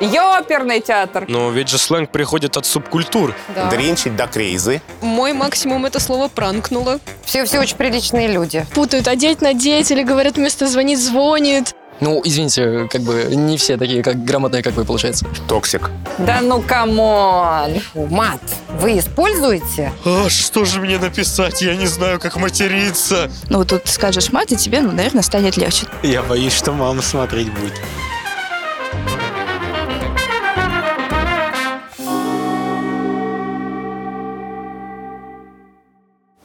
Оперный театр. Но ведь же сленг приходит от субкультур. Да. Кринжить до crazy. Мой максимум это слово пранкнуло. Все, все очень приличные люди. Путают одеть, надеть, или говорят вместо звонит, звонит. Ну, извините, как бы не все такие, как грамотные, как вы, получается. Токсик. Да ну come on. Мат вы используете? А что же мне написать? Я не знаю, как материться. Ну, тут скажешь мат, и тебе, ну, наверное, станет легче. Я боюсь, что мама смотреть будет.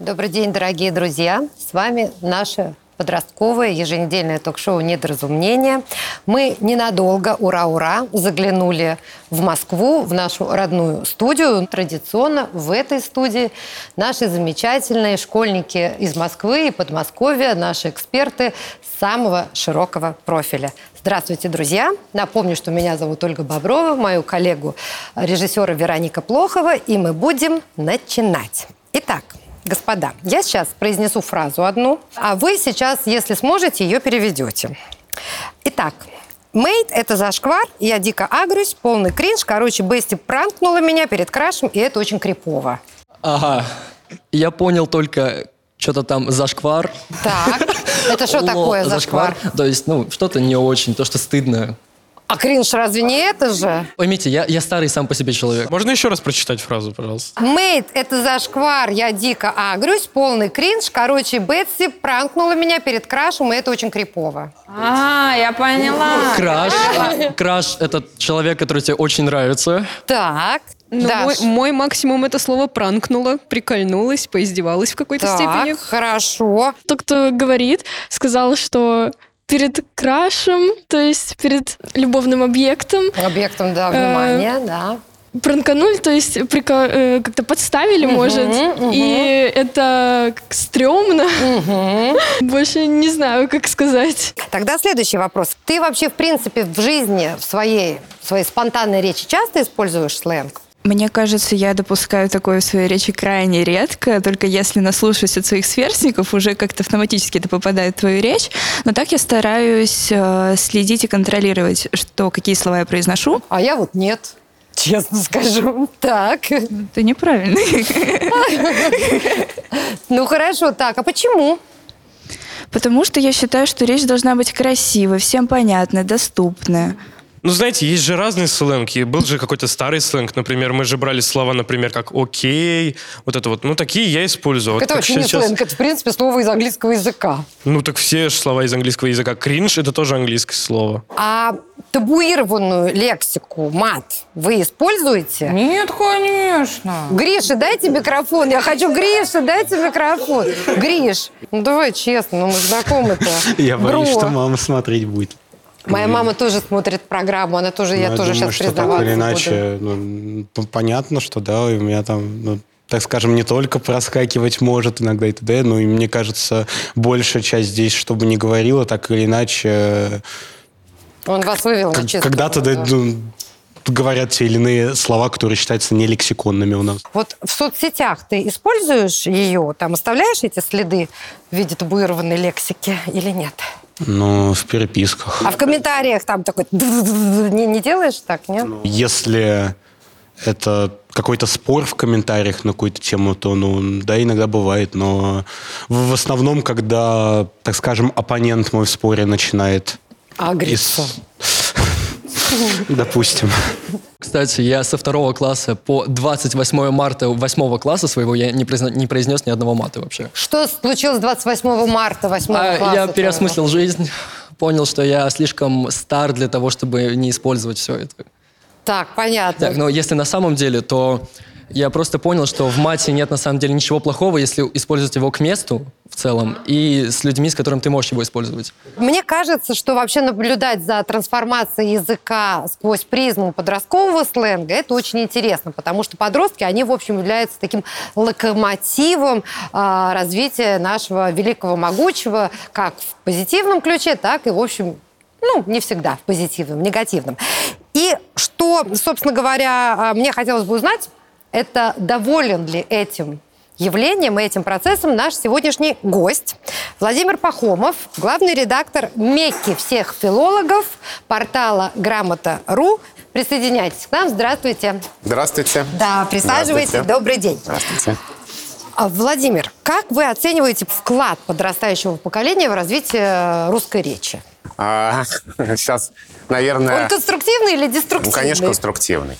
Добрый день, дорогие друзья. С вами наше подростковое еженедельное ток-шоу «Недоразумение». Мы ненадолго, ура-ура, заглянули в Москву, в нашу родную студию. Традиционно в этой студии наши замечательные школьники из Москвы и Подмосковья, наши эксперты самого широкого профиля. Здравствуйте, друзья! Напомню, что меня зовут Ольга Боброва, мою коллегу режиссера Вероника Плохова, и мы будем начинать. Итак, Господа, я сейчас произнесу фразу одну, а вы сейчас, если сможете, ее переведете. Итак, Мейт – это зашквар, я дико агрюсь, полный кринж. Короче, Бести пранкнула меня перед крашем, и это очень крипово. Ага, я понял только что-то там зашквар. Так, это что такое зашквар? То есть, ну, что-то не очень, то, что стыдно. А кринж разве не это же? Поймите, я, я старый сам по себе человек. Можно еще раз прочитать фразу, пожалуйста? Мейт – это зашквар, я дико агрюсь, полный кринж. Короче, Бетси пранкнула меня перед крашем, и это очень крипово. А, я поняла. Краш. Краш – это человек, который тебе очень нравится. Так, Даш. мой, мой максимум это слово пранкнуло, прикольнулась, поиздевалась в какой-то степени. так, хорошо. Тот, кто говорит, сказал, что перед крашем, то есть перед любовным объектом, Объектом, да, Э, внимания, да. пранканули, то есть прика- э, как-то подставили, может, мгм. и это стрёмно. Больше не знаю, как сказать. Тогда следующий вопрос. Ты вообще, в принципе, в жизни, в своей, в своей спонтанной речи часто используешь сленг? Мне кажется, я допускаю такое в своей речи крайне редко, только если наслушаюсь от своих сверстников, уже как-то автоматически это попадает в твою речь. Но так я стараюсь э, следить и контролировать, что, какие слова я произношу. А я вот нет. Честно скажу. Так. Это неправильно. Ну хорошо, так. А почему? Потому что я считаю, что речь должна быть красивой, всем понятной, доступная. Ну, знаете, есть же разные сленги. Был же какой-то старый сленг, например, мы же брали слова, например, как «окей», вот это вот. Ну, такие я использую. Вот это вообще не сейчас- сленг, это, в принципе, слово из английского языка. Ну, так все ж слова из английского языка. Кринж — это тоже английское слово. А табуированную лексику, мат, вы используете? Нет, конечно. Гриша, дайте микрофон. Я хочу Гриша, дайте микрофон. Гриш, ну давай честно, ну мы знакомы-то. Я боюсь, что мама смотреть будет. Моя мама тоже смотрит программу, она тоже, я Ну, тоже думаю, сейчас что так признаваться или буду. иначе, ну, понятно, что да, у меня там, ну, так скажем, не только проскакивать может иногда и т.д., но и мне кажется, большая часть здесь, чтобы не говорила, так или иначе, Он вас вывел как- на чистую когда-то да, ну, говорят те или иные слова, которые считаются не лексиконными у нас. Вот в соцсетях ты используешь ее, там оставляешь эти следы в виде табуированной лексики или нет? Ну, в переписках. А в комментариях там такой не, не делаешь так, нет? Если это какой-то спор в комментариях на какую-то тему, то, ну, да, иногда бывает, но в, в основном, когда, так скажем, оппонент мой в споре начинает... Агриться. из- Допустим. Кстати, я со второго класса по 28 марта восьмого класса своего я не, произно- не произнес ни одного мата вообще. Что случилось 28 марта 8 А класса? я переосмыслил жизнь, понял, что я слишком стар для того, чтобы не использовать все это. Так, понятно. Так, но если на самом деле, то я просто понял, что в мате нет на самом деле ничего плохого, если использовать его к месту в целом и с людьми, с которыми ты можешь его использовать. Мне кажется, что вообще наблюдать за трансформацией языка сквозь призму подросткового сленга это очень интересно, потому что подростки, они, в общем, являются таким локомотивом а, развития нашего великого могучего как в позитивном ключе, так и, в общем, ну, не всегда в позитивном, в негативном. И что, собственно говоря, а, мне хотелось бы узнать, это доволен ли этим явлением и этим процессом наш сегодняшний гость Владимир Пахомов, главный редактор Мекки всех филологов портала Грамота.ру. Присоединяйтесь к нам. Здравствуйте. Здравствуйте. Да, присаживайтесь. Здравствуйте. Добрый день. Здравствуйте. А, Владимир, как вы оцениваете вклад подрастающего поколения в развитие русской речи? А, сейчас, наверное... Он конструктивный или деструктивный? Ну, конечно, конструктивный.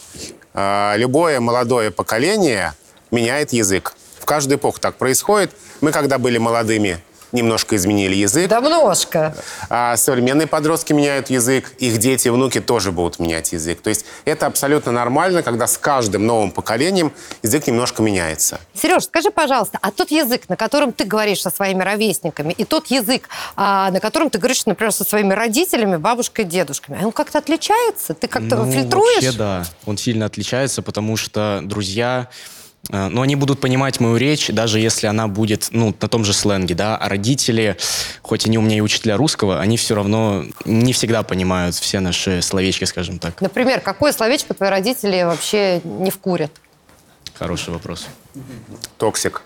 А, Любое молодое поколение меняет язык. В каждую эпоху так происходит. Мы, когда были молодыми, немножко изменили язык. Да множко. А современные подростки меняют язык, их дети и внуки тоже будут менять язык. То есть это абсолютно нормально, когда с каждым новым поколением язык немножко меняется. Сереж, скажи, пожалуйста, а тот язык, на котором ты говоришь со своими ровесниками, и тот язык, а, на котором ты говоришь, например, со своими родителями, бабушкой, дедушками, он как-то отличается? Ты как-то ну, фильтруешь? Вообще, да. Он сильно отличается, потому что друзья, э, ну, они будут понимать мою речь, даже если она будет, ну, на том же сленге, да, а родители, хоть они у меня и учителя русского, они все равно не всегда понимают все наши словечки, скажем так. Например, какое словечко твои родители вообще не вкурят? Хороший вопрос. Токсик.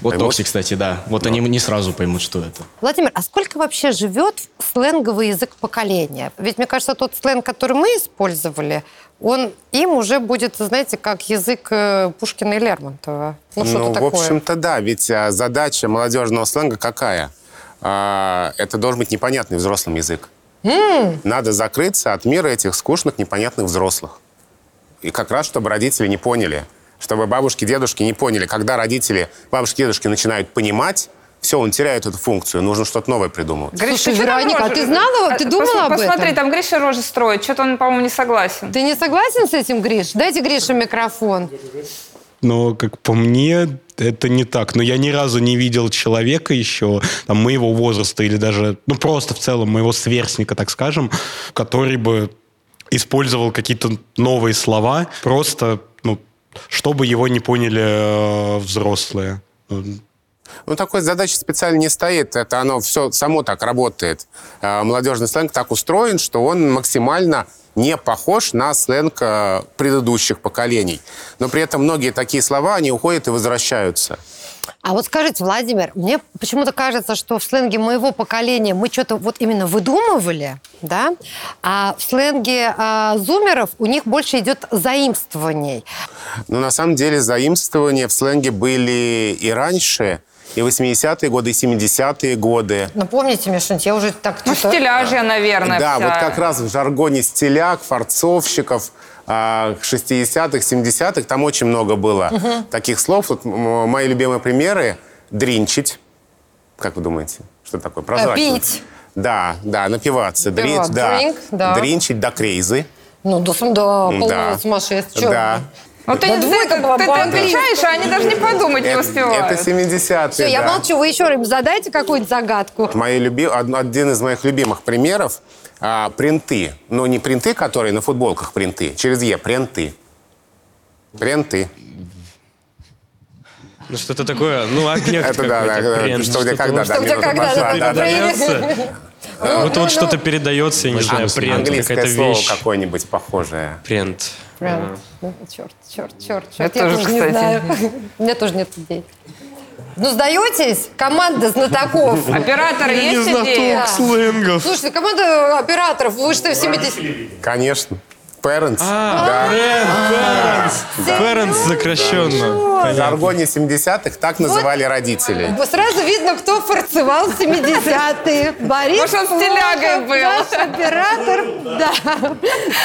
Вот токсик, кстати, да. Вот они не сразу поймут, что это. Владимир, а сколько вообще живет сленговый язык поколения? Ведь, мне кажется, тот сленг, который мы использовали, он им уже будет, знаете, как язык э, Пушкина и Лермонтова. Ну, что-то в такое. общем-то, да. Ведь а, задача молодежного сленга какая? А, это должен быть непонятный взрослым язык. Надо закрыться от мира этих скучных, непонятных взрослых. И как раз, чтобы родители не поняли, чтобы бабушки, дедушки не поняли, когда родители, бабушки, дедушки начинают понимать, все, он теряет эту функцию, нужно что-то новое придумывать. Гриша, Слушай, Вероника, а ты знала, ты А, думала пос- об этом? Посмотри, там Гриша рожи строит. Что-то он, по-моему, не согласен. Ты не согласен с этим, Гриш? Дайте Грише микрофон. Но, как по мне, это не так. Но я ни разу не видел человека еще, там, моего возраста или даже, ну, просто в целом моего сверстника, так скажем, который бы использовал какие-то новые слова просто, ну, чтобы его не поняли э, взрослые. Ну, такой задачи специально не стоит. Это оно все само так работает. А, Молодежный сленг так устроен, что он максимально не похож на сленг а, предыдущих поколений. Но при этом многие такие слова, они уходят и возвращаются. А вот скажите, Владимир, мне почему-то кажется, что в сленге моего поколения мы что-то вот именно выдумывали, да, а в сленге а, зумеров у них больше идет заимствований. Но на самом деле заимствования в сленге были и раньше, и 80-е годы, и 70-е годы. Напомните мне что-нибудь, я уже так... Ну, стиляжья, наверное, Да, вся. вот как раз в жаргоне стиляк, форцовщиков, а, 60-х, 70-х, там очень много было таких слов. Вот мои любимые примеры – дринчить. Как вы думаете, что такое? Прозрачно. пить. Да, да, напиваться. Дринч, Пивать, да. drink, да. Дринчить до крейзы. Ну, да, да, полного Да. сумасшествия. Да. Вот ты, Да ты- двойка ты- была ты по отвечаешь, а они даже не подумать не Это, успевают. это 70-е, Все, я да. молчу. Вы еще раз задайте какую-нибудь загадку. Мои люби... од- Один из моих любимых примеров а, принты. Но не принты, которые на футболках принты. Через Е. Принты. Принты. Ну, что-то такое, ну, огня Это да, да, да, что где когда, да, Что где когда, да. Вот вот что-то передается, я не знаю, принт, Английское какая-то слово вещь. какое-нибудь похожее. Принт. Прям, ну, черт, черт, черт, черт. Я, тоже, не знаю. У меня тоже нет идей. Ну, сдаетесь? Команда знатоков. Оператор Я не есть знаток идея? сленгов. Слушайте, команда операторов, вы что, в 70 Конечно. Parents. А, да. Parents сокращенно. В Понятно. жаргоне 70-х так называли родителей. Сразу видно, кто форцевал в 70-е. Борис Может, он с телягой Волков, был. Наш оператор, да.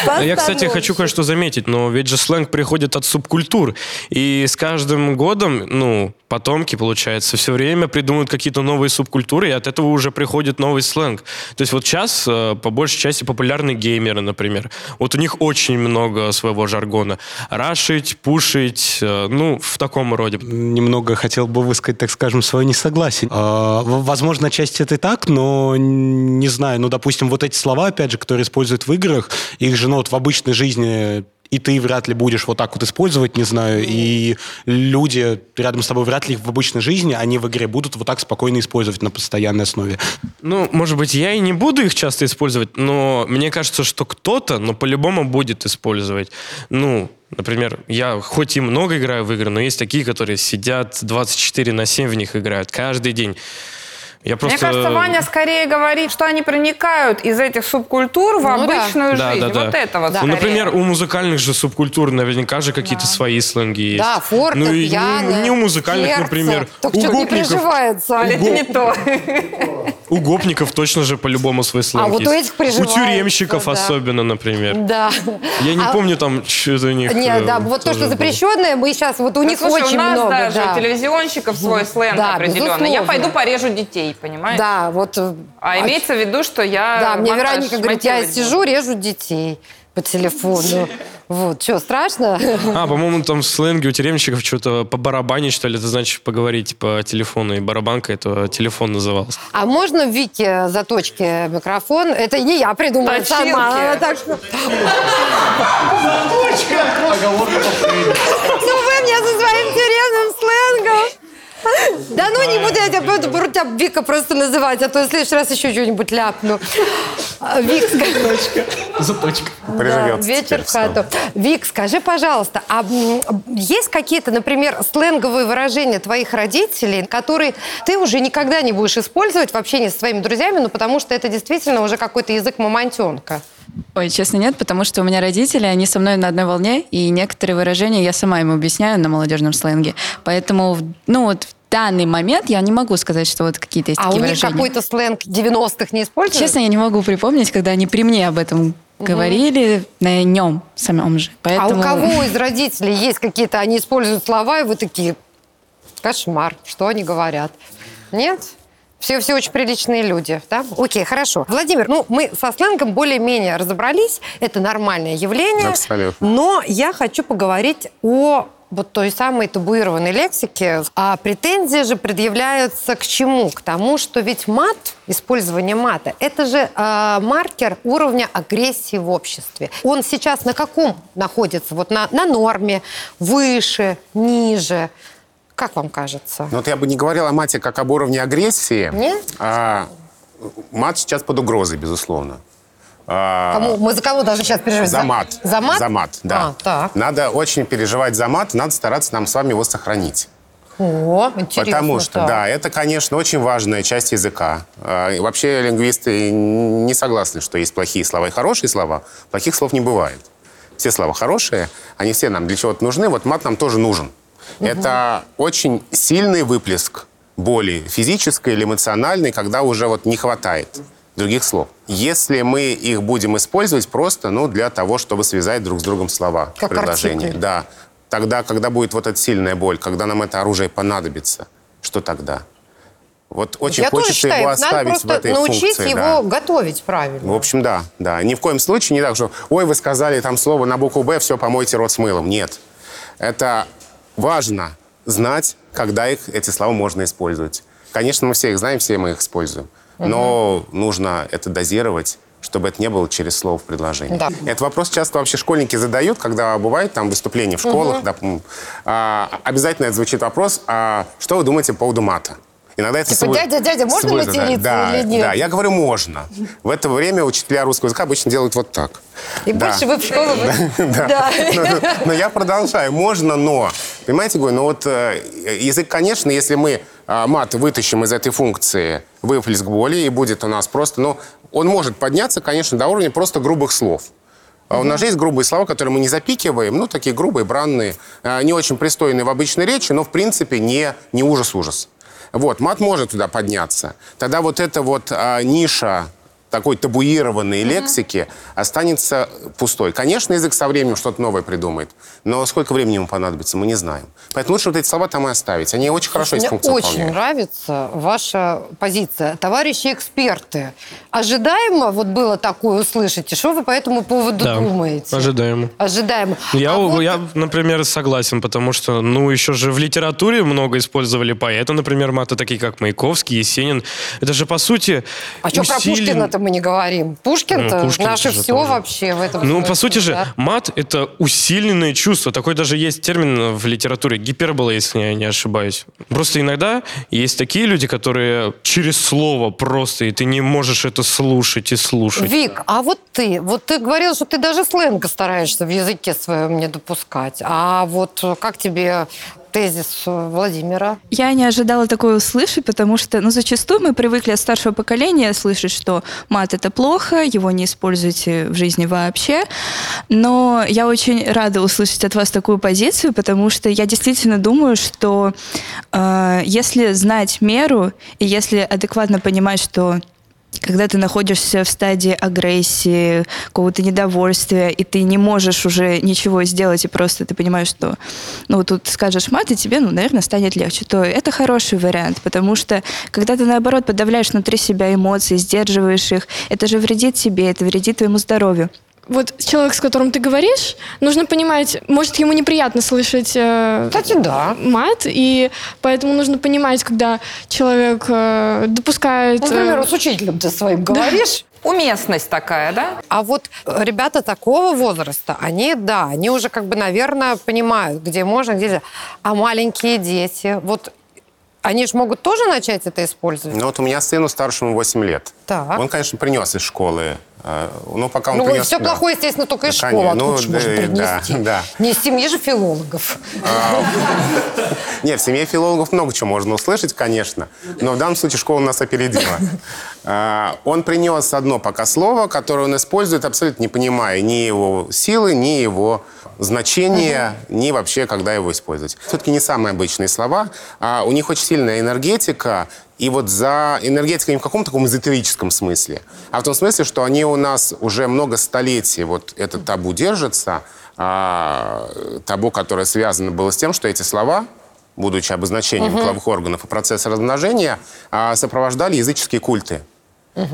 А Я, кстати, хочу кое-что заметить, но ведь же сленг приходит от субкультур. И с каждым годом, ну, потомки, получается, все время придумывают какие-то новые субкультуры, и от этого уже приходит новый сленг. То есть вот сейчас, э, по большей части, популярны геймеры, например. Вот у них очень много своего жаргона. Рашить, пушить, э, ну, в таком роде. немного хотел бы высказать, так скажем, свое несогласие. А, Возможно, отчасти это и так, но не знаю. Ну, допустим, вот эти слова, опять же, которые используют в играх, их же, ну, вот в обычной жизни и ты вряд ли будешь вот так вот использовать, не знаю, и люди рядом с тобой вряд ли в обычной жизни, они в игре будут вот так спокойно использовать на постоянной основе. Ну, может быть, я и не буду их часто использовать, но мне кажется, что кто-то, но по-любому будет использовать. Ну, например, я хоть и много играю в игры, но есть такие, которые сидят 24 на 7 в них играют каждый день. Я просто... Мне кажется, Ваня скорее говорит, что они проникают из этих субкультур в Ну да. обычную Да, жизнь. да, да. Вот это вот Ну, скорее. например, у музыкальных же субкультур наверняка же какие-то свои сленги есть. Да, форте, Ну, и не, не у музыкальных, сердце. например. Только у что-то не гопников, приживается. Аля, это не то. у гопников точно же по-любому свой сленг А вот у этих приживается, У тюремщиков да. особенно, например. Да. Я не А- помню там, что у них... э, Нет, да, вот то, что запрещенное, мы сейчас, вот у Да, них очень у нас много. даже да. у телевизионщиков свой сленг Да, определенный. Я пойду порежу детей, понимаешь? Да, вот. э, А имеется в виду, что я Да, мне Вероника говорит, я сижу, режу детей по телефону. Вот, что, страшно? А, по-моему, там в сленге у тюремщиков что-то по барабане, что ли, это значит поговорить по телефону. И барабанка это телефон назывался. А можно Вике заточки микрофон? Это не я придумала Точилки. сама. так что- Ну вы мне со своим тюремным сленгом. Да ну не буду я тебя, буду, тебя Вика просто называть, а то в следующий раз еще что-нибудь ляпну. А, Вик, скажи. Заточка. Приживется Да, вечер в хату. Вик, скажи, пожалуйста, а есть какие-то, например, сленговые выражения твоих родителей, которые ты уже никогда не будешь использовать в общении со своими друзьями, ну потому что это действительно уже какой-то язык мамонтенка? Ой, честно, нет, потому что у меня родители, они со мной на одной волне, и некоторые выражения я сама им объясняю на молодежном сленге. Поэтому, ну вот в данный момент я не могу сказать, что вот какие-то есть А у такие них выражения. какой-то сленг 90-х не используют? Честно, я не могу припомнить, когда они при мне об этом говорили на нем самом же. А Поэтому... у кого из родителей есть какие-то, они используют слова, и вы такие, кошмар, что они говорят? Нет? Все, все очень приличные люди, да? Окей, хорошо. Владимир, ну, мы со сленгом более-менее разобрались. Это нормальное явление. Абсолютно. Но я хочу поговорить о вот той самой табуированной лексике. А претензии же предъявляются к чему? К тому, что ведь мат, использование мата, это же э, маркер уровня агрессии в обществе. Он сейчас на каком находится? Вот на, на норме, выше, ниже? Как вам кажется? Ну, вот я бы не говорил о мате как об уровне агрессии. Нет? А, мат сейчас под угрозой, безусловно. А, Кому, мы за кого даже сейчас переживаем? За мат. За мат? За мат, да. А, так. Надо очень переживать за мат, надо стараться нам с вами его сохранить. О, интересно. Потому что, так. да, это, конечно, очень важная часть языка. А, и Вообще лингвисты не согласны, что есть плохие слова и хорошие слова. Плохих слов не бывает. Все слова хорошие, они все нам для чего-то нужны. Вот мат нам тоже нужен. Это очень сильный выплеск боли физической или эмоциональной, когда уже вот не хватает других слов. Если мы их будем использовать просто ну, для того, чтобы связать друг с другом слова Как в предложении. артикль. Да. Тогда, когда будет вот эта сильная боль, когда нам это оружие понадобится, что тогда? Вот очень Я тоже хочется считаю, его надо оставить просто в этой научить функции. его да. готовить правильно. В общем, да, да. Ни в коем случае не так, что «Ой, вы сказали там слово на букву «Б», все, помойте рот с мылом». Нет. Это важно знать, когда их, эти слова можно использовать. Конечно, мы все их знаем, все мы их используем. Но нужно это дозировать, чтобы это не было через слово в предложении. Да. Этот вопрос часто вообще школьники задают, когда бывает там выступление в школах. допу- а, обязательно это звучит вопрос, а что вы думаете по поводу мата? Иногда это Типа, свой- «Дядя, дядя, можно свой материться да, или нет?» Да, я говорю, можно. В это время учителя русского языка обычно делают вот так. И Да. больше вы в школу... Да. Но, но я продолжаю. Можно, но. Понимаете, говорю, ну вот э, язык, конечно, если мы э, мат вытащим из этой функции выплеск боли, и будет у нас просто, ну, он может подняться, конечно, до уровня просто грубых слов. А У нас же есть грубые слова, которые мы не запикиваем, ну, такие грубые, бранные, э, не очень пристойные в обычной речи, но, в принципе, не, не ужас-ужас. Вот, мат может туда подняться. Тогда вот эта вот а, ниша такой табуированной лексики останется пустой. Конечно, язык со временем что-то новое придумает, но сколько времени ему понадобится, мы не знаем. Поэтому лучше вот эти слова там и оставить. Они очень хорошо Мне очень выполняют. нравится ваша позиция. Товарищи эксперты, ожидаемо вот было такое услышать, и что вы по этому поводу Да, думаете? ожидаемо. Ожидаемо. Я, А вот- я, например, согласен, потому что, ну, еще же в литературе много использовали поэты, например, маты такие, как Маяковский, Есенин. Это же, по сути, А что про усилен- Пушкина-то мы не говорим. Пушкин-то Ну, Пушкин наше же все тоже. вообще в этом Ну, смысле, по сути же, да. мат — это усиленное чувство. Такой даже есть термин в литературе — гипербола, если я не ошибаюсь. Просто иногда есть такие люди, которые через слово просто, и ты не можешь это слушать и слушать. Вик, а вот ты, вот ты говорил, что ты даже сленга стараешься в языке своем не допускать. А вот э, как тебе тезис Владимира? Я не ожидала такое услышать, потому что, ну, зачастую мы привыкли от старшего поколения слышать, что мат это плохо, его не используйте в жизни вообще. Но я очень рада услышать от вас такую позицию, потому что я действительно думаю, что э, если знать меру и если адекватно понимать, что когда ты находишься в стадии агрессии, какого-то недовольствия, и ты не можешь уже ничего сделать, и просто ты понимаешь, что ну тут скажешь мат, и тебе, ну, наверное, станет легче, то это хороший вариант, потому что когда ты, наоборот, подавляешь внутри себя эмоции, сдерживаешь их, это же вредит тебе, это вредит твоему здоровью. Вот человек, с которым ты говоришь, нужно понимать, может, ему неприятно слышать э, Кстати, да. мат, и поэтому нужно понимать, когда человек э, допускает... Ну, э, например, с учителем ты своим говоришь. Уместность такая, да? А вот ребята такого возраста, они, да, они уже как бы, наверное, понимают, где можно, где нельзя. А маленькие дети, вот они же могут тоже начать это использовать? Ну вот у меня сыну старшему 8 лет. Так. Он, конечно, принес из школы. Э, Ну, пока он Ну, принес... все да. плохое, естественно, только из Да, школы. Откуда Ну, же можно да, принести? да, да. Не из семьи же филологов. Нет, в семье филологов много чего можно услышать, конечно, но в данном случае школа нас опередила. А, Он принес одно пока слово, которое он использует, абсолютно не понимая ни его силы, ни его значения, ни вообще, когда его использовать. Все-таки не самые обычные слова, а у них очень сильная энергетика, и вот за энергетикой не в каком-то таком эзотерическом смысле, а в том смысле, что они у нас уже много столетий, вот этот табу держится, а, табу, которое связано было с тем, что эти слова, будучи обозначением половых органов и процесса размножения, а, сопровождали языческие культы.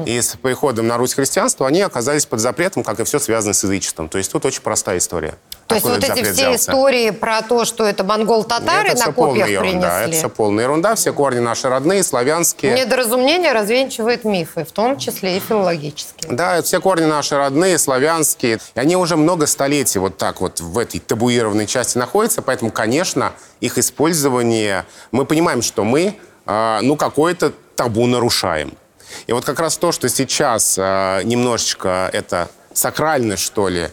И с приходом на Русь христианства они оказались под запретом, как и все связано с язычеством. То есть тут очень простая история. То есть вот эти все взялся. истории про то, что это монгол-татары это на копьях ерунда. Это принесли, все полная ерунда. Все корни наши родные, славянские. недоразумение развенчивает мифы, в том числе и филологические. Да, это все корни наши родные, славянские. И они уже много столетий вот так вот в этой табуированной части находятся, поэтому, конечно, их использование... Мы понимаем, что мы, а, ну, какое-то табу нарушаем. И вот как раз то, что сейчас а, немножечко это сакральность, что ли,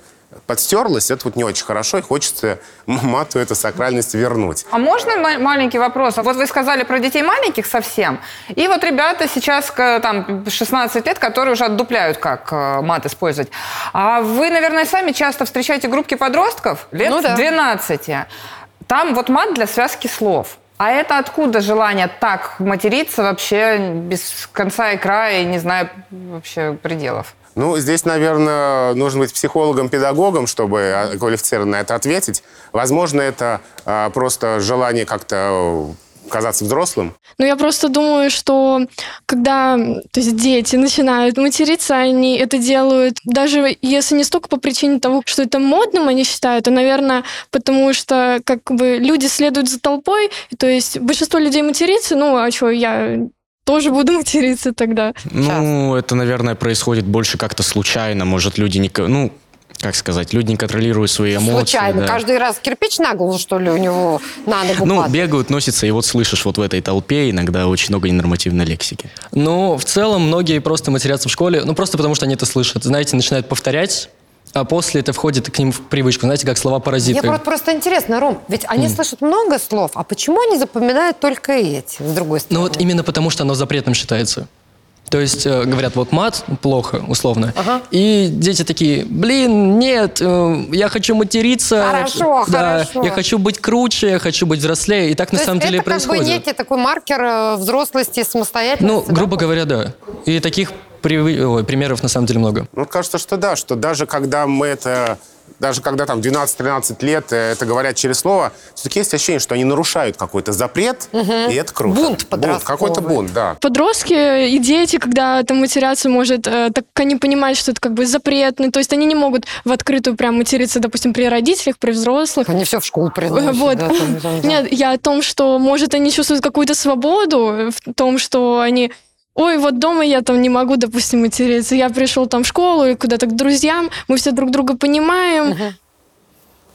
подстерлось, это вот не очень хорошо, и хочется мату эту сакральность вернуть. А можно ма- маленький вопрос? Вот вы сказали про детей маленьких совсем, и вот ребята сейчас там 16 лет, которые уже отдупляют, как э, мат использовать. А вы, наверное, сами часто встречаете группки подростков лет Ну да. 12. Там вот мат для связки слов. А это откуда желание так материться вообще без конца и края, и не знаю вообще пределов? Ну, здесь, наверное, нужно быть психологом-педагогом, чтобы а, квалифицированно это ответить. Возможно, это а, просто желание как-то э, казаться взрослым. Ну, я просто думаю, что когда то есть дети начинают материться, они это делают, даже если не столько по причине того, что это модным они считают, а, наверное, потому что как бы люди следуют за толпой, то есть большинство людей матерится, ну, а что, я тоже буду материться тогда. Ну, это, наверное, происходит больше как-то случайно. Может, люди не... Ну, как сказать, люди не контролируют свои эмоции. Случайно. да. Каждый раз кирпич на голову, что ли, у него на ногу Ну, падает? бегают, носятся, и вот слышишь вот в этой толпе иногда очень много ненормативной лексики. Ну, в целом, многие просто матерятся в школе, ну, просто потому что они это слышат. Знаете, начинают повторять, а после это входит к ним в привычку. Знаете, как слова Мне паразиты. просто, просто интересно, Ром, ведь они слышат много слов, а почему они запоминают только эти, с другой Ну, стороны? вот именно потому, что оно запретным считается. То есть э, говорят, вот мат плохо, условно. Ага. И дети такие, блин, нет, э, я хочу материться. Хорошо, да, хорошо. Я хочу быть круче, я хочу быть взрослее. И так на То самом есть деле и это как бы происходит. некий такой маркер э, взрослости и Ну, самостоятельности. да? грубо говоря, да. И таких привы- ой, примеров на самом деле много. Ну, кажется, что да, что даже когда мы это... Даже когда там 12-13 лет э, это говорят через слово, все-таки есть ощущение, что они нарушают какой-то запрет, и это круто. Бунт подростковый. Какой-то бунт, да. Подростки и дети, когда там матерятся, может, э, так они понимают, что это как бы запретно, то есть они не могут в открытую прям материться, допустим, при родителях, при взрослых. Они все в школу приносят. Вот. да, там, там, да. Нет, я о том, что, может, они чувствуют какую-то свободу в том, что они ой, вот дома я там не могу, допустим, материться. Я пришел там в школу и куда-то к друзьям, мы все друг друга понимаем,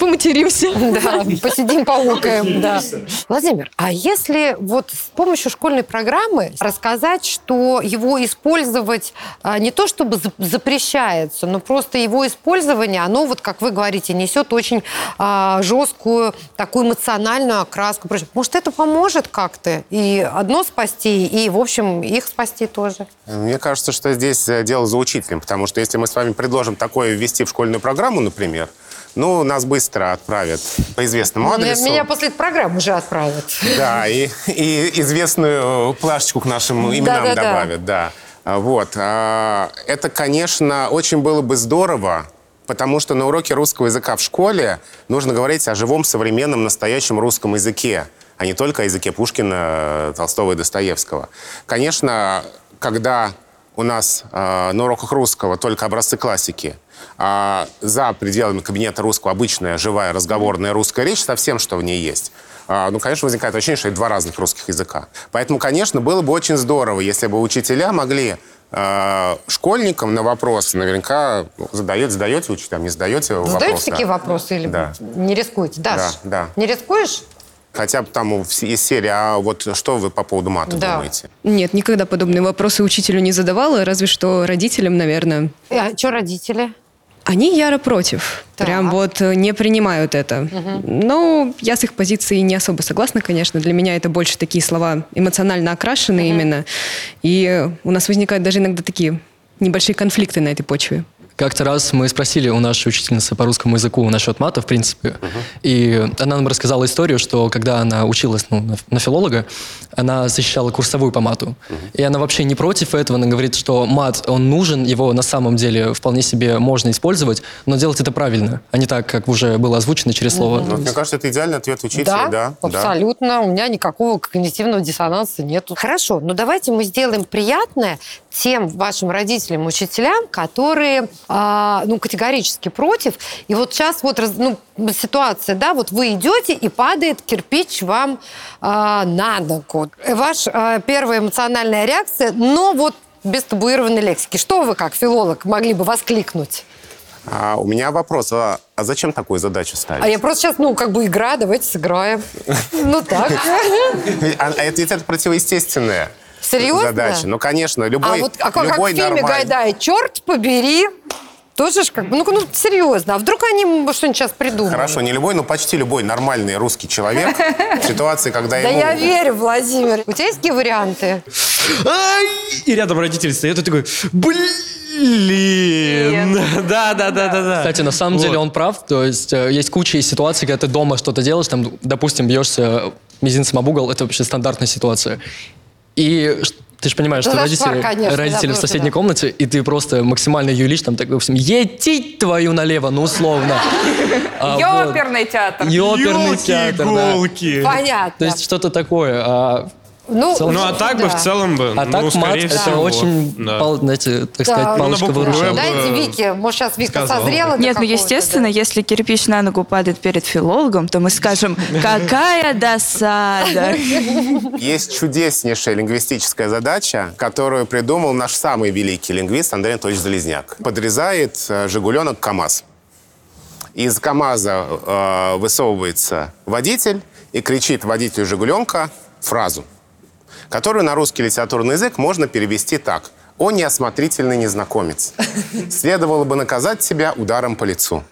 поматеримся. Да, посидим, поукаем, да. Владимир, а если вот с помощью школьной программы рассказать, что его использовать а, не то чтобы за- запрещается, но просто его использование, оно вот, как вы говорите, несет очень а, жесткую такую эмоциональную окраску. Может, это поможет как-то и одно спасти, и, в общем, их спасти тоже? Мне кажется, что здесь э, дело за учителем, потому что если мы с вами предложим такое ввести в школьную программу, например, ну, нас быстро отправят по известному Меня, адресу. меня после этой программы уже отправят. Да, и, и известную плашечку к нашим именам Да-да-да. добавят, да. А, Вот. а, Это, конечно, очень было бы здорово, потому что на уроке русского языка в школе нужно говорить о живом, современном, настоящем русском языке, а не только о языке Пушкина, Толстого и Достоевского. Конечно, когда у нас э, на уроках русского только образцы классики, а за пределами кабинета русского обычная живая разговорная русская речь со всем, что в ней есть, а, ну, конечно, возникает ощущение, что это два разных русских языка. Поэтому, конечно, было бы очень здорово, если бы учителя могли э, школьникам на вопросы, наверняка задаете, задаете учителям, не задаете Задаете вопросы, такие да. вопросы или Да. не рискуете? Даш, Да, да. не рискуешь? Хотя бы там из серии, а вот что вы по поводу мата Да. думаете? Нет, никогда подобные вопросы учителю не задавала, разве что родителям, наверное. А что родители? Они яро против. Так. Прям вот э, не принимают это. Но я с их позицией не особо согласна, конечно. Для меня это больше такие слова эмоционально окрашенные именно. И у нас возникают даже иногда такие небольшие конфликты на этой почве. Как-то раз мы спросили у нашей учительницы по русскому языку насчет мата, в принципе, и она нам рассказала историю, что когда она училась ну, на, на филолога, она защищала курсовую по мату. И она вообще не против этого, она говорит, что мат, он нужен, его на самом деле вполне себе можно использовать, но делать это правильно, а не так, как уже было озвучено через слово. Ну, мне кажется, это идеальный ответ учителя, да? абсолютно. У меня никакого когнитивного диссонанса нету. Хорошо, ну давайте мы сделаем приятное тем вашим родителям, учителям, которые а, ну, категорически против. И вот сейчас вот ну, ситуация, да, вот вы идете и падает кирпич вам а, на ногу. Ваша первая эмоциональная реакция, но вот без табуированной лексики. Что вы, как филолог, могли бы воскликнуть? А, у меня вопрос, а, а зачем такую задачу ставить? А я просто сейчас, ну, как бы игра, давайте сыграем. Ну так. А, а это противоестественная Серьезно? задача. Ну, конечно, А любой, вот а как, как в любой фильме нормальный- Гайдая, черт побери, тоже ж как бы, ну, ну серьезно, а вдруг они что-нибудь сейчас придумают? Хорошо, не любой, но почти любой нормальный русский человек в ситуации, когда Да ему... я верю, Владимир. У тебя есть какие варианты? Ай! И рядом родитель стоит и такой, блин. Да, да, да, да, да. Кстати, на самом Вот. деле он прав. То есть э, есть куча ситуаций, когда ты дома что-то делаешь, там, допустим, бьешься мизинцем об угол, это вообще стандартная ситуация. И ты же понимаешь, Да что родители, пар, конечно, родители да, в соседней да. комнате, и ты просто максимально юлишь, там, так, в общем, етить твою налево, ну, условно. А. Ёперный театр. Ёперный театр, да. Понятно. То есть что-то такое. Ну, целом- Ну, а так бы да. в целом бы, а ну, так мат скорее это всего. очень, Да. пал- знаете, так Да. сказать, Ну, палочка букву выручала. Дайте Вике, может, сейчас Вика Сказал. созрела Нет, ну естественно, да. если кирпич на ногу падает перед филологом, то мы скажем, какая досада. Есть чудеснейшая лингвистическая задача, которую придумал наш самый великий лингвист Андрей Анатольевич Залезняк. Подрезает э, «Жигуленок» КАМАЗ. Из КАМАЗа э, высовывается водитель и кричит водителю «Жигуленка» фразу, которую на русский литературный язык можно перевести так. «О неосмотрительный незнакомец! Следовало бы наказать тебя ударом по лицу».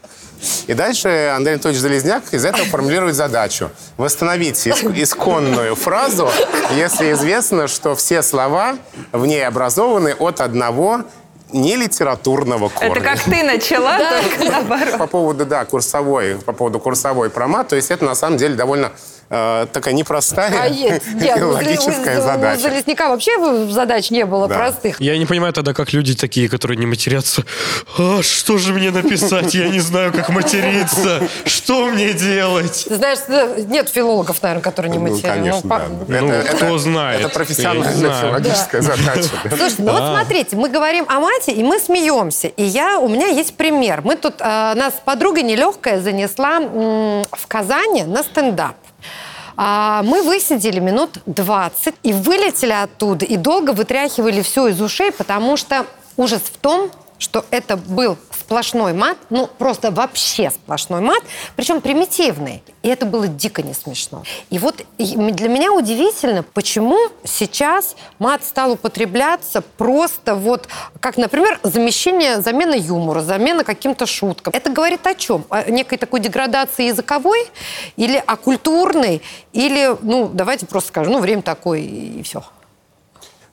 И дальше Андрей Анатольевич Залезняк из этого формулирует задачу. Восстановить иск- исконную фразу, если известно, что все слова в ней образованы от одного нелитературного корня. Это как ты начала, только наоборот. По поводу, да, курсовой, по поводу курсовой промат, то есть это на самом деле довольно э, такая непростая А нет, нет, у логическая Зал- у задача. Залезняка вообще задач не было Да. простых. Я не понимаю тогда, как люди такие, которые не матерятся. А что же мне написать? Я не знаю, как материться. Что мне делать? Знаешь, нет филологов, наверное, которые не Ну, матерят. конечно, Ну, да. по- Это- Ну, это- кто знает. Это профессиональная филологическая задача. да. Слушайте, ну вот смотрите, мы говорим о мате, и мы смеемся. И я, у меня есть пример. Мы тут, э, нас подруга нелегкая занесла м, в Казани на стендап. А мы высидели минут 20 и вылетели оттуда, и долго вытряхивали все из ушей, потому что ужас в том, что это был сплошной мат, ну просто вообще сплошной мат, причем примитивный. И это было дико не смешно. И вот для меня удивительно, почему сейчас мат стал употребляться просто вот, как, например, замещение, замена юмора, замена каким-то шуткам. Это говорит о чем? О некой такой деградации языковой или о культурной, или, ну, давайте просто скажем, ну, время такое и все.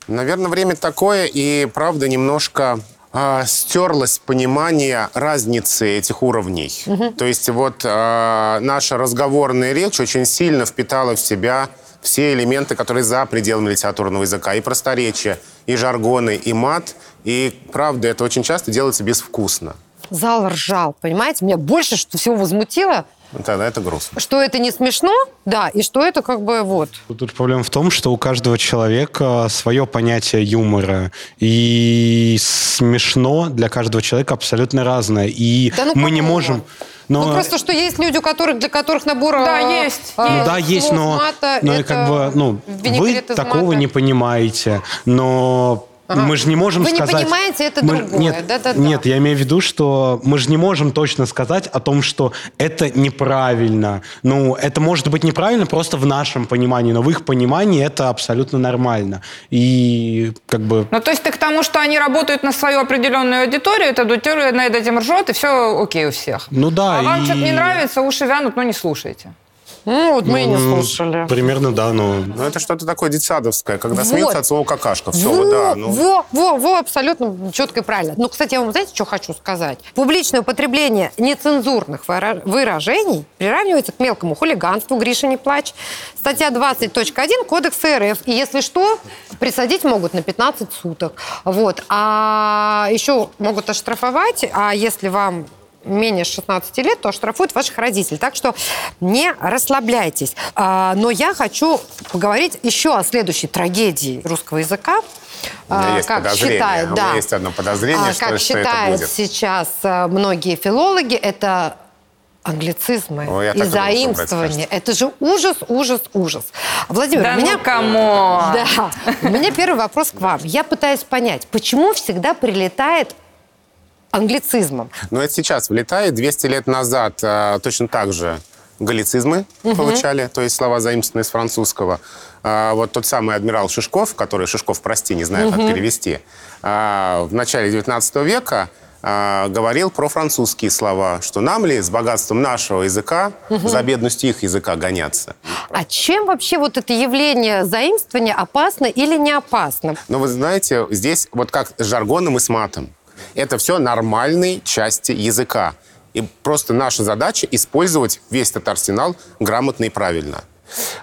Наверное, время такое, и правда немножко а, стерлось понимание разницы этих уровней. То есть вот а, наша разговорная речь очень сильно впитала в себя все элементы, которые за пределами литературного языка. И просторечие, и жаргоны, и мат. И правда, это очень часто делается безвкусно. Зал ржал, понимаете? Меня больше что всего возмутило, Тогда это грустно. что это не смешно, да, и что это как бы вот. Тут проблема в том, что у каждого человека свое понятие юмора. И смешно для каждого человека абсолютно разное. И Да ну мы не можем... Но... Ну просто что есть люди, у которых, для которых набор... Да, есть, э, Ну да, есть, но, мата но это как бы, ну, вы такого мата. не понимаете, но Ага. мы же не можем Вы не сказать... понимаете, это мы- другое, Нет, да-да-да. нет, я имею в виду, что мы же не можем точно сказать о том, что это неправильно. Ну, это может быть неправильно просто в нашем понимании, но в их понимании это абсолютно нормально. И как бы... Ну, то есть ты к тому, что они работают на свою определенную аудиторию, эта аудитория над этим ржет, и все окей у всех. Ну да, а вам и- что-то не нравится, уши вянут, ну не слушайте. Ну, вот мы и не ну, слушали. Примерно, да, но... Ну, это что-то такое детсадовское, когда Вот. смеются от слова какашка. Все, во, да. Ну. во, во, во, абсолютно четко и правильно. Ну, кстати, я вам знаете, что хочу сказать? Публичное употребление нецензурных выра- выражений приравнивается к мелкому хулиганству, Гриша, не плачь. Статья 20.1 Кодекса РФ. И если что, присадить могут на 15 суток. Вот. А еще могут оштрафовать, а если вам менее 16 лет, то оштрафуют ваших родителей. Так что не расслабляйтесь. А, но я хочу поговорить еще о следующей трагедии русского языка. У меня А, есть как подозрение. считают, У да. меня есть одно подозрение, А, что, как что это считают будет. сейчас а, многие филологи, это англицизмы Ой, и заимствования. Это же ужас, ужас, ужас. Владимир, Да у меня... ну, come on! Да. У меня первый вопрос к вам. Я пытаюсь понять, почему всегда прилетает англицизмом? Но это сейчас влетает. 200 лет назад а, точно так же галлицизмы получали, то есть слова заимствованные из французского. А, вот тот самый адмирал Шишков, который, Шишков, прости, не знаю, как перевести, а, в начале 19 века а, говорил про французские слова, что нам ли с богатством нашего языка за бедностью их языка гоняться. А чем вообще вот это явление заимствования опасно или не опасно? Но вы знаете, здесь вот как с жаргоном и с матом. Это все нормальные части языка. И просто наша задача использовать весь этот арсенал грамотно и правильно.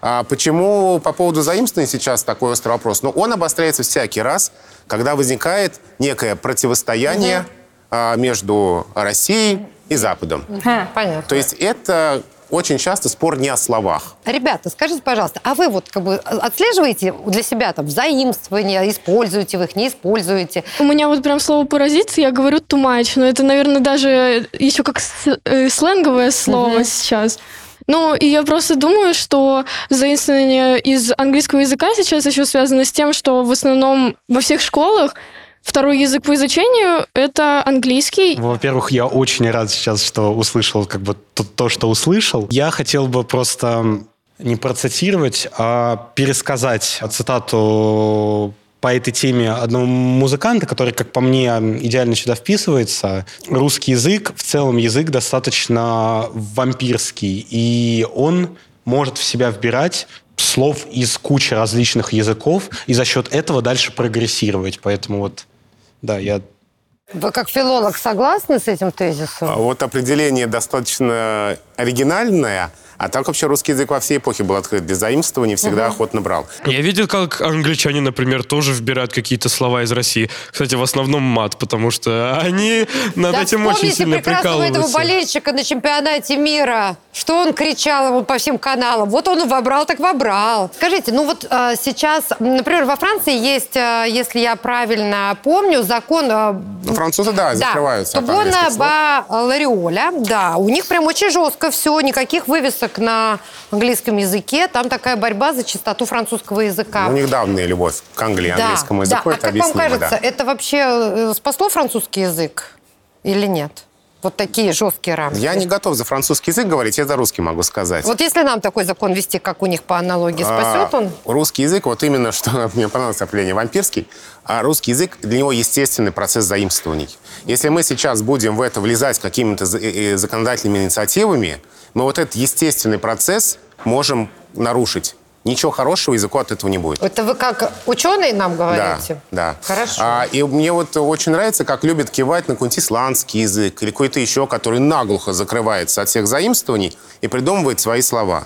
А почему по поводу заимствования сейчас такой острый вопрос? Ну, он обостряется всякий раз, когда возникает некое противостояние а, между Россией и Западом. Понятно. То есть это очень часто спор не о словах. Ребята, скажите, пожалуйста, а вы вот как бы отслеживаете для себя там заимствования, используете вы их, не используете? У меня вот прям слово «паразит», я говорю «too much», но это, наверное, даже еще как э, сленговое слово сейчас. Ну, и я просто думаю, что заимствование из английского языка сейчас еще связано с тем, что в основном во всех школах второй язык по изучению — это английский. Во-первых, я очень рад сейчас, что услышал как бы то, то, что услышал. Я хотел бы просто не процитировать, а пересказать цитату по этой теме одного музыканта, который, как по мне, идеально сюда вписывается. Русский язык, в целом язык достаточно вампирский, и он может в себя вбирать слов из кучи различных языков, и за счет этого дальше прогрессировать. Поэтому вот, да, я Вы как филолог согласны с этим А тезисом? Вот определение достаточно оригинальное, а так вообще русский язык во всей эпохе был открыт для заимствований, всегда охотно брал. Я видел, как англичане, например, тоже вбирают какие-то слова из России. Кстати, в основном мат, потому что они над Да этим очень сильно прекрасного этого прикалываются. болельщика на чемпионате мира. Что он кричал ему по всем каналам. Вот он вобрал, так вобрал. Скажите, ну вот э, сейчас, например, во Франции есть, э, если я правильно помню, закон... э, французы, да, закрываются Тубона ба Лариоля, да, у них прям очень жестко все, никаких вывесок на английском языке. Там такая борьба за чистоту французского языка. Ну, у них давняя любовь к Англии, Да, английскому да. языку, А это как вам кажется, да. это вообще э, спасло французский язык или нет? Вот такие жесткие рамки. Я не готов за французский язык говорить, я за русский могу сказать. Вот если нам такой закон вести, как у них по аналогии, спасет А, он? Русский язык, вот именно что мне понравилось определение вампирский, а русский язык, для него естественный процесс заимствований. Если мы сейчас будем в это влезать какими-то э, э, законодательными инициативами, мы вот этот естественный процесс можем нарушить. Ничего хорошего языку от этого не будет. Это вы как ученый нам говорите? Да, да. Хорошо. А, и мне вот очень нравится, как любят кивать на какой-нибудь исландский язык или какой-то еще, который наглухо закрывается от всех заимствований и придумывает свои слова.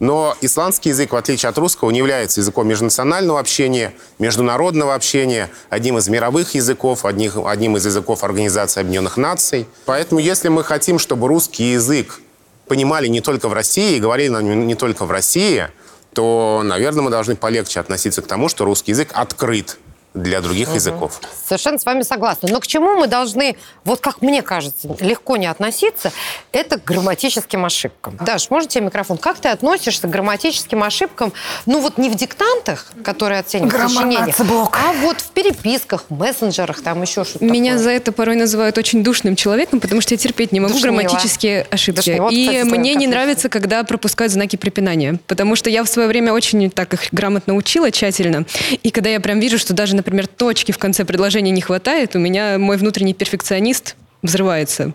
Но исландский язык, в отличие от русского, не является языком межнационального общения, международного общения, одним из мировых языков, одних- одним из языков Организации Объединенных Наций. Поэтому, если мы хотим, чтобы русский язык понимали не только в России и говорили на нем не только в России, то, наверное, мы должны полегче относиться к тому, что русский язык открыт для других языков. Совершенно с вами согласна. Но к чему мы должны, вот как мне кажется, легко не относиться, это к грамматическим ошибкам. Даш, можете микрофон? Как ты относишься к грамматическим ошибкам, ну вот не в диктантах, которые оценивают сочинение, а вот в переписках, в мессенджерах, там еще что-то Меня такое? за это порой называют очень душным человеком, потому что я терпеть не могу Душнила. грамматические ошибки. Душнила. Вот, И кстати, мне не нравится, когда пропускают знаки препинания, потому что я в свое время очень так их грамотно учила, тщательно. И когда я прям вижу, что даже, например, точки в конце предложения не хватает, у меня мой внутренний перфекционист взрывается.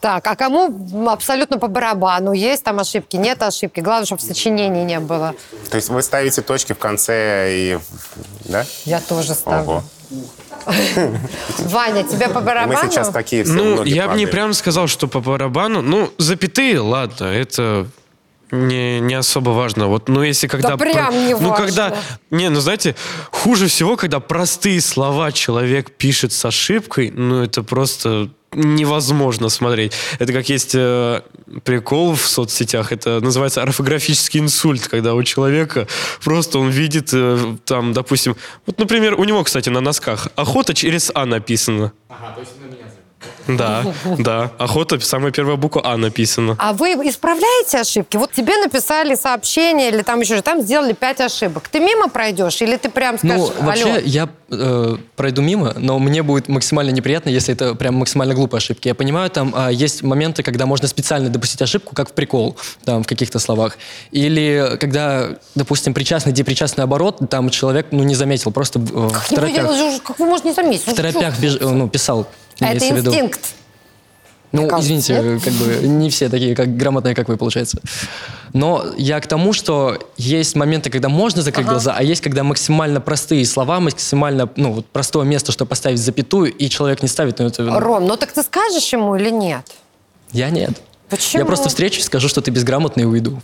Так, а кому абсолютно по барабану? Есть там ошибки, нет ошибки? Главное, чтобы в сочинении не было. То есть вы ставите точки в конце и... Да? Я тоже ставлю. Ого. Ваня, тебе по Мы барабану? сейчас такие все Ну, я бы не прям сказал, что по барабану. Ну, запятые, ладно, это не, не особо важно. Вот, ну, если когда... прям не Ну, важно. когда... Не, ну, знаете, хуже всего, когда простые слова человек пишет с ошибкой, ну, это просто невозможно смотреть. Это как есть э, прикол в соцсетях, это называется орфографический инсульт, когда у человека просто он видит э, там, допустим, вот, например, у него, кстати, на носках охота через А написано. Да, да. Охота, самая первая буква А написана. А вы исправляете ошибки? Вот тебе написали сообщение или там еще, там сделали пять ошибок. Ты мимо пройдешь или ты прям Ну, скажешь, вообще, алло? я э, пройду мимо, но мне будет максимально неприятно, если это прям максимально глупые ошибки. Я понимаю, там а, есть моменты, когда можно специально допустить ошибку, как в прикол, там, в каких-то словах. Или когда, допустим, причастный, депричастный оборот, там человек, ну, не заметил, просто э, в торопях, как вы можете не заметить? в торопях беж- э, ну, писал. А это инстинкт. Ну, кажется, извините, как бы не все такие как грамотные, как вы, получается. Но я к тому, что есть моменты, когда можно закрыть глаза, а есть, когда максимально простые слова, максимально ну, вот простое место, чтобы поставить запятую, и человек не ставит на это. Ром, ну так ты скажешь ему или нет? Я нет. Почему? Я просто встречусь, скажу, что ты безграмотный и уйду.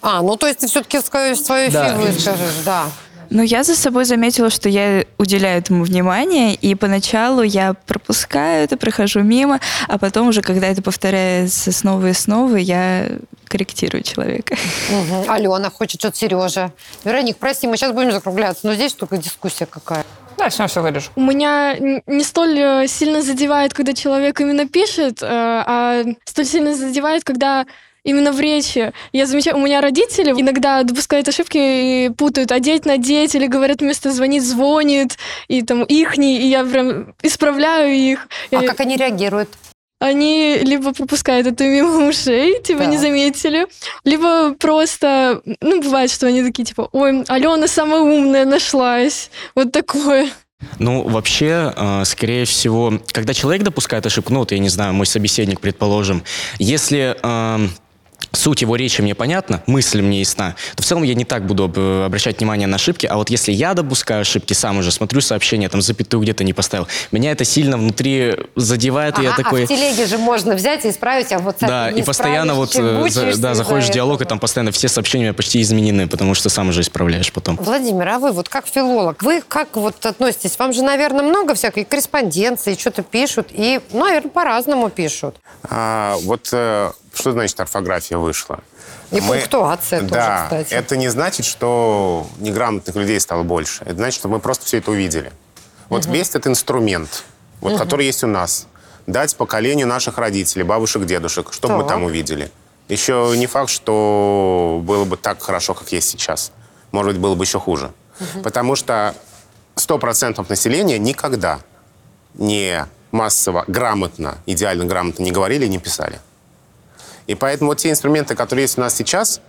А, ну то есть ты все-таки свою, свою Да. фи выскажешь, да. Но я за собой заметила, что я уделяю этому внимание, и поначалу я пропускаю это, прохожу мимо, а потом уже, когда это повторяется снова и снова, я корректирую человека. Мгм. Алена хочет что-то Сережа. Вероник, прости, мы сейчас будем закругляться, но здесь только дискуссия какая. Да, все, все говоришь. У меня не столь э, сильно задевает, когда человек именно пишет, э, а столь сильно задевает, когда именно в речи. Я замечаю, у меня родители иногда допускают ошибки и путают одеть, надеть, или говорят вместо звонит, звонит, и там ихний, и я прям исправляю их. А И как они реагируют? Они либо пропускают это мимо ушей, типа не Так. заметили, либо просто, ну, бывает, что они такие, типа, ой, Алена самая умная нашлась. Вот такое. Ну, вообще, э, скорее всего, когда человек допускает ошибку, ну, вот я не знаю, мой собеседник, предположим, если эм, суть его речи мне понятна, мысль мне ясна, то в целом я не так буду об- обращать внимание на ошибки, а вот если я допускаю ошибки сам уже, смотрю сообщение, там запятую где-то не поставил, меня это сильно внутри задевает, и я Ага, такой... А в телеге же можно взять и исправить, а вот Да, и постоянно вот э, за- да, заходишь в диалог, и там постоянно все сообщения у меня почти изменены, потому что сам уже исправляешь потом. Владимир, а вы вот как филолог, вы как вот относитесь? Вам же, наверное, много всякой корреспонденции, что-то пишут, и, ну, наверное, по-разному пишут. А, вот э, что значит орфография вышла? И пунктуация тоже, да, кстати. это не значит, что неграмотных людей стало больше. Это значит, что мы просто все это увидели. Вот весь этот инструмент, вот, который есть у нас, дать поколению наших родителей, бабушек, дедушек, что мы там увидели? Еще не факт, что было бы так хорошо, как есть сейчас. Может быть, было бы еще хуже. Потому что 100% населения никогда не массово, грамотно, идеально грамотно не говорили, не писали. И поэтому вот те инструменты, которые есть у нас сейчас,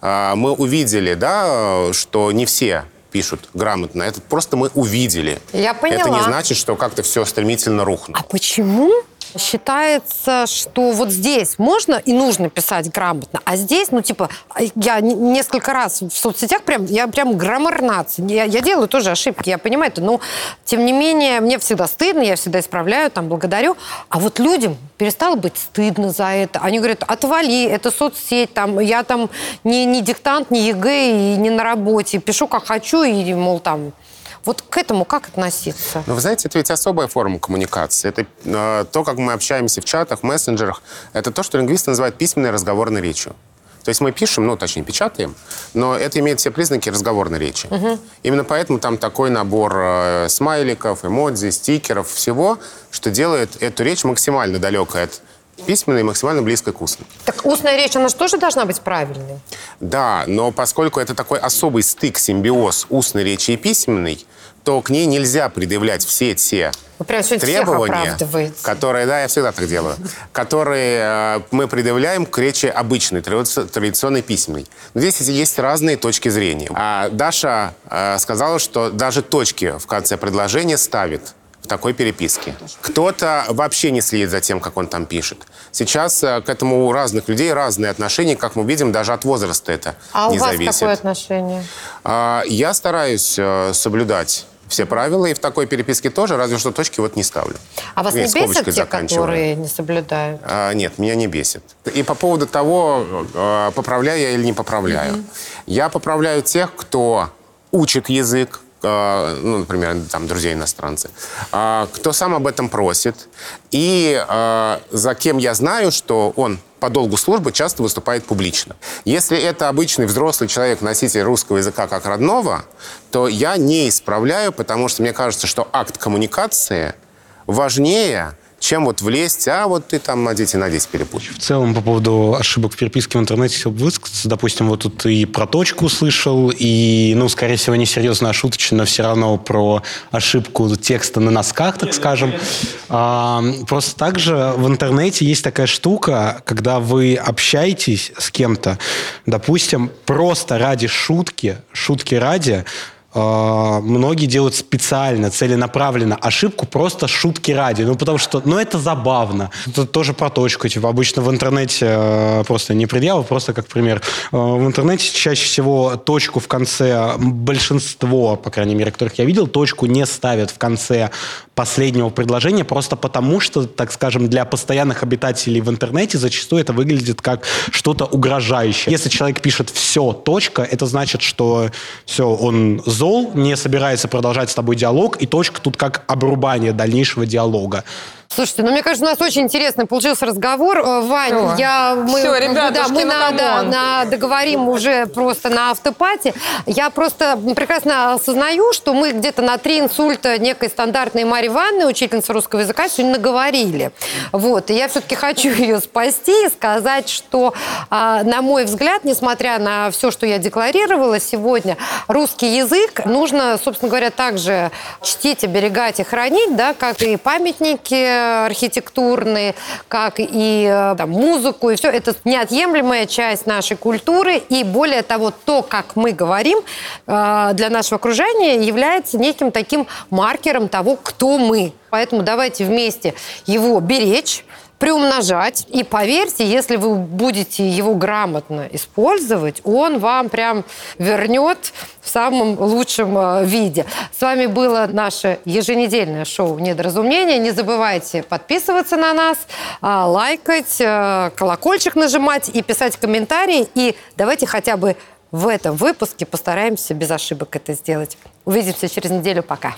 а, мы увидели, да, что не все пишут грамотно. Это просто мы увидели. Я поняла. Это не значит, что как-то все стремительно рухнуло. А почему считается, что вот здесь можно и нужно писать грамотно, а здесь, ну, типа, я несколько раз в соцсетях прям, я прям граммарнац. Я, я делаю тоже ошибки, я понимаю это, но, тем не менее, мне всегда стыдно, я всегда исправляю, там, благодарю. А вот людям перестало быть стыдно за это. Они говорят, отвали, это соцсеть, там, я там не, не диктант, не ЕГЭ и не на работе, пишу как хочу, и, мол, там... Вот к этому как относиться? Но вы знаете, это ведь особая форма коммуникации. Это э, то, как мы общаемся в чатах, мессенджерах. Это то, что лингвисты называют письменной разговорной речью. То есть мы пишем, ну, точнее, печатаем, но это имеет все признаки разговорной речи. Именно поэтому там такой набор э, смайликов, эмодзи, стикеров, всего, что делает эту речь максимально далекой от письменной максимально близкой к устной. Так устная речь, она же тоже должна быть правильной? Да, но поскольку это такой особый стык, симбиоз устной речи и письменной, то к ней нельзя предъявлять все те Вы прям требования, которые, да, я всегда так делаю, которые э, мы предъявляем к речи обычной, тради- традиционной письменной. Но здесь есть разные точки зрения. А Даша э, сказала, что даже точки в конце предложения ставит такой переписке. Кто-то вообще не следит за тем, как он там пишет. Сейчас э, к этому у разных людей разные отношения, как мы видим, даже от возраста это А не у вас зависит. какое отношение? А, Я стараюсь э, соблюдать все правила, и в такой переписке тоже, разве что точки вот не ставлю. А вас Я не скобочкой бесят те, которые не соблюдают? А, нет, меня не бесит. И по поводу того, э, поправляю я или не поправляю. Я поправляю тех, кто учит язык, ну, например, там, друзья иностранцы, а, кто сам об этом просит, и э, за кем я знаю, что он по долгу службы часто выступает публично. Если это обычный взрослый человек, носитель русского языка как родного, то я не исправляю, потому что мне кажется, что акт коммуникации важнее, чем вот влезть, а вот ты там на дети на 10 перепутал. В целом, по поводу ошибок в переписке в интернете хотел бы высказаться. Допустим, вот тут и про точку услышал, и, ну, скорее всего, не серьезно, а шуточно, но все равно про ошибку текста на носках, так скажем. А, просто также в интернете есть такая штука, когда вы общаетесь с кем-то, допустим, просто ради шутки, шутки ради, многие делают специально, целенаправленно ошибку просто шутки ради. Ну, потому что, ну, это забавно. Это тоже про точку. Типа, обычно в интернете э, просто не предъява, просто как пример. Э, в интернете чаще всего точку в конце, большинство, по крайней мере, которых я видел, точку не ставят в конце последнего предложения, просто потому что, так скажем, для постоянных обитателей в интернете зачастую это выглядит как что-то угрожающее. Если человек пишет «все, точка», это значит, что все, он зол, не собирается продолжать с тобой диалог, и точка тут как обрубание дальнейшего диалога. Слушайте, ну мне кажется, у нас очень интересный получился разговор. Э, Вань, Всё. я, мы, Всё, ребятушки, да, мы ну, на, да, come on. на- договорим уже просто на afterparty. Я просто прекрасно осознаю, что мы где-то на три инсульта некой стандартной Марьи Ивановны, учительницы русского языка, сегодня наговорили. Вот, и я все-таки хочу ее спасти и сказать, что, а, на мой взгляд, несмотря на все, что я декларировала сегодня, русский язык нужно, собственно говоря, также чтить, оберегать и хранить, да, как и памятники архитектурные, как и э, там, музыку, и все. Это неотъемлемая часть нашей культуры. И более того, то, как мы говорим, э, для нашего окружения является неким таким маркером того, кто мы. Поэтому давайте вместе его беречь, приумножать. И поверьте, если вы будете его грамотно использовать, он вам прям вернет в самом лучшем э, виде. С вами было наше еженедельное шоу «Недоразумение». Не забывайте подписываться на нас, а, лайкать, э, колокольчик нажимать и писать комментарии. И давайте хотя бы в этом выпуске постараемся без ошибок это сделать. Увидимся через неделю. Пока.